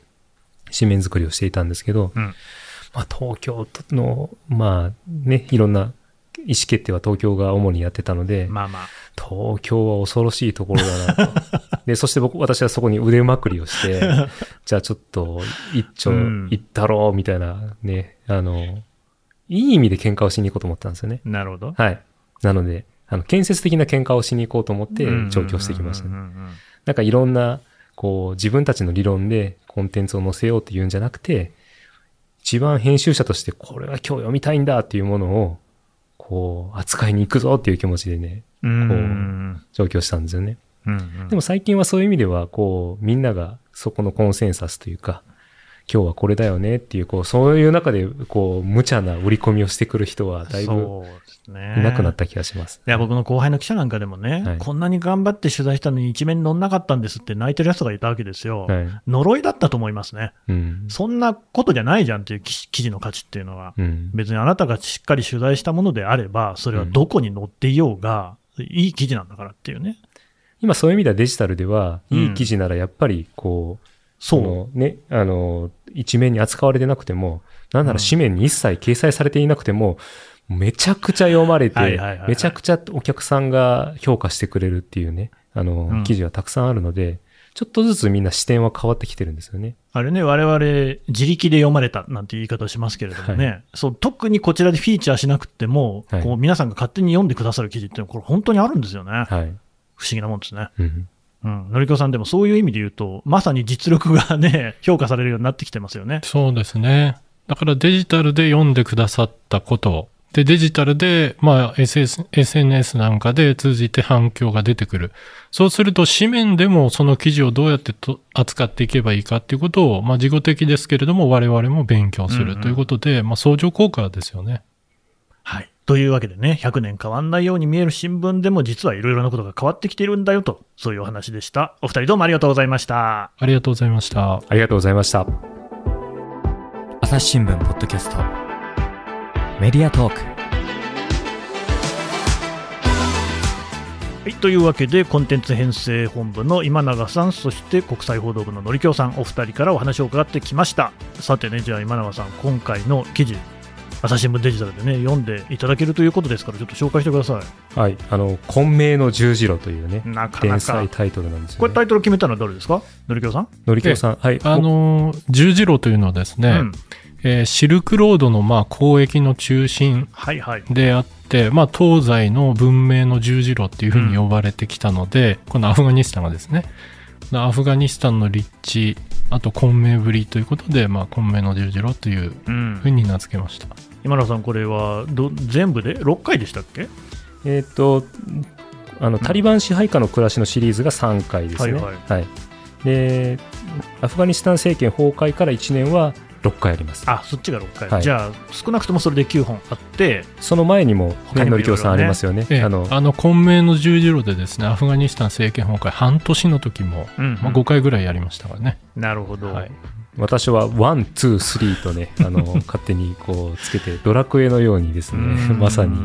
[SPEAKER 5] 紙面作りをしていたんですけど、
[SPEAKER 3] うん
[SPEAKER 5] まあ、東京の、まあね、いろんな意思決定は東京が主にやってたので、
[SPEAKER 3] まあまあ。
[SPEAKER 5] 東京は恐ろしいところだなと。で、そして僕、私はそこに腕まくりをして、じゃあちょっと一丁
[SPEAKER 3] うん
[SPEAKER 5] 行ったろう、みたいなね、あの、いい意味で喧嘩をしに行こうと思ったんですよね。
[SPEAKER 3] なるほど。
[SPEAKER 5] はい。なので、あの、建設的な喧嘩をしに行こうと思って
[SPEAKER 3] うん
[SPEAKER 5] 上京してきましたね。なんかいろんな、こう、自分たちの理論でコンテンツを載せようっていうんじゃなくて、一番編集者としてこれは今日読みたいんだっていうものを、こう、扱いに行くぞっていう気持ちでね、
[SPEAKER 3] うん
[SPEAKER 5] こう
[SPEAKER 3] うん
[SPEAKER 5] 上京したんですよね。
[SPEAKER 3] うんうん
[SPEAKER 5] でも最近はそういう意味では、こう、みんながそこのコンセンサスというか、今日はこれだよねっていう、こう、そういう中で、こう、無茶な売り込みをしてくる人はだいぶ。いなくなった気がします。
[SPEAKER 3] いや、僕の後輩の記者なんかでもね、
[SPEAKER 5] はい
[SPEAKER 3] こんなに頑張って取材したのに一面に載んなかったんですって泣いてる奴がいたわけですよ。
[SPEAKER 5] はい。
[SPEAKER 3] 呪いだったと思いますね。
[SPEAKER 5] うん。
[SPEAKER 3] そんなことじゃないじゃんっていう記記事の価値っていうのは。
[SPEAKER 5] うん。
[SPEAKER 3] 別にあなたがしっかり取材したものであれば、それはどこに載っていようが、いい記事なんだからっていうね。
[SPEAKER 5] 今そういう意味ではデジタルでは、
[SPEAKER 3] うん
[SPEAKER 5] いい記事ならやっぱり、こう、
[SPEAKER 3] そう。
[SPEAKER 5] のね、あの、一面に扱われてなくても、なんなら紙面に一切掲載されていなくても、めちゃくちゃ読まれて
[SPEAKER 3] はいはいはいはい、
[SPEAKER 5] めちゃくちゃお客さんが評価してくれるっていうね、あの、
[SPEAKER 3] うん
[SPEAKER 5] 記事はたくさんあるので、ちょっとずつみんな視点は変わってきてるんですよね。
[SPEAKER 3] あれね、我々、自力で読まれたなんて言い方をしますけれどもね、
[SPEAKER 5] は
[SPEAKER 3] そう特にこちらでフィーチャーしなくても、
[SPEAKER 5] はい
[SPEAKER 3] こう皆さんが勝手に読んでくださる記事っていうのは、これ、本当にあるんですよね、
[SPEAKER 5] はい。
[SPEAKER 3] 不思議なもんですね。
[SPEAKER 5] うん。
[SPEAKER 3] うん、のりこさん、でもそういう意味で言うと、まさに実力がね、評価されるようになってきてますよね。
[SPEAKER 4] そうですね。だからデジタルで読んでくださったこと、で、デジタルで、まあ、SS SNS なんかで通じて反響が出てくる。そうすると、紙面でもその記事をどうやってと扱っていけばいいかっていうことを、まあ、事後的ですけれども、我々も勉強す
[SPEAKER 3] うんうん
[SPEAKER 4] るということで、まあ、相乗効果ですよね。
[SPEAKER 3] はい。というわけでね、100年変わんないように見える新聞でも、実はいろいろなことが変わってきているんだよと、そういうお話でした。お二人どうもありがとうございました。
[SPEAKER 4] ありがとうございました。
[SPEAKER 5] ありがとうございました。
[SPEAKER 1] 朝日新聞ポッドキャストメディアトーク
[SPEAKER 3] はい、というわけで、コンテンツ編成本部の今永さん、そして国際報道部ののりきょうさん、お二人からお話を伺ってきました。さてね、じゃあ今永さん、今回の記事、朝日新聞デジタルでね、読んでいただけるということですから、ちょっと紹介してくださ
[SPEAKER 5] はい。あの、混迷の十字路というね
[SPEAKER 3] い。、なかなか
[SPEAKER 5] 連載。タイトルなんですよね。
[SPEAKER 3] これタイトル決めたのは誰ですか？のりきょうさん
[SPEAKER 5] のりきょうさん。はい。
[SPEAKER 4] あの、十字路というのはですね、
[SPEAKER 3] うん。
[SPEAKER 4] えーシルクロードのまあ交易の中心
[SPEAKER 3] はいはい。
[SPEAKER 4] であって、まあ、東西の文明の十字路っていうふうに呼ばれてきたので、このアフガニスタンがですね、アフガニスタンの立地、あと混迷ぶりということで、まあ、混迷の十字路という
[SPEAKER 3] うん
[SPEAKER 4] ふう。に名付けました。
[SPEAKER 3] 今永さん、これはど全部で6回でしたっけ？
[SPEAKER 5] えっ、と、あの、タリバン支配下の暮らしのシリーズが3回ですね。
[SPEAKER 3] はいはい
[SPEAKER 5] で、アフガニスタン政権崩壊から1年は6回あります。
[SPEAKER 3] あ、そっちが6回。
[SPEAKER 5] はい
[SPEAKER 3] じゃあ、少なくともそれで9本あって、
[SPEAKER 5] その前にも、ありますよね。
[SPEAKER 4] ええ
[SPEAKER 5] あの、
[SPEAKER 4] あの、混迷の十字路でですね、アフガニスタン政権崩壊半年の時も、
[SPEAKER 3] うん
[SPEAKER 4] まあ、5回ぐらいやりましたからね。
[SPEAKER 3] なるほど。
[SPEAKER 4] はい
[SPEAKER 5] 私は one、two、three とね、あの、勝手にこうつけて、ドラクエのようにですね、
[SPEAKER 3] うん
[SPEAKER 5] まさに、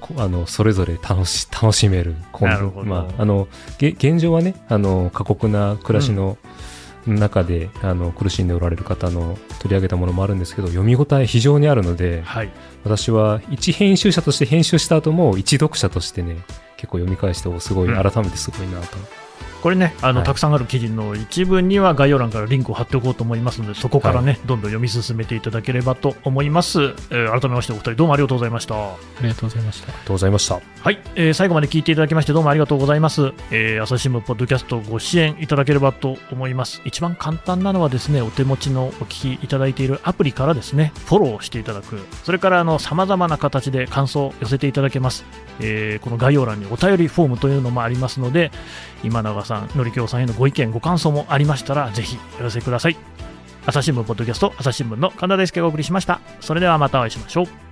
[SPEAKER 5] こあの、それぞれ楽し、楽しめるコン
[SPEAKER 3] なるほど
[SPEAKER 5] まあ、あの、げ現状はね、あの、過酷な暮らしの中で、あの、苦しんでおられる方の取り上げたものもあるんですけど、読み応え非常にあるので、
[SPEAKER 3] はい。
[SPEAKER 5] 私は一編集者として編集した後も、一読者としてね、結構読み返して、おすごい、
[SPEAKER 3] うん
[SPEAKER 5] 改めてすごいなと。
[SPEAKER 3] これね、あの、
[SPEAKER 5] はい
[SPEAKER 3] たくさんある記事の一部には概要欄からリンクを貼っておこうと思いますので、そこからね、どんどん読み進めていただければと思います。えー改めましてお二人どうもありがとうございました。
[SPEAKER 4] ありがとうございました。
[SPEAKER 5] ありがとうございました。
[SPEAKER 3] はい、えー最後まで聞いていただきましてどうもありがとうございます。えー朝日新聞ポッドキャストご支援いただければと思います。一番簡単なのはですね、お手持ちのお聞きいただいているアプリからですね、フォローしていただく。それからあの様々な形で感想を寄せていただけます。えーこの概要欄にお便りフォームというのもありますので、今永さん、のりきょうさんへのご意見、ご感想もありましたら、ぜひお寄せください。朝日新聞ポッドキャスト、朝日新聞の神田大輔がお送りしました。それではまたお会いしましょう。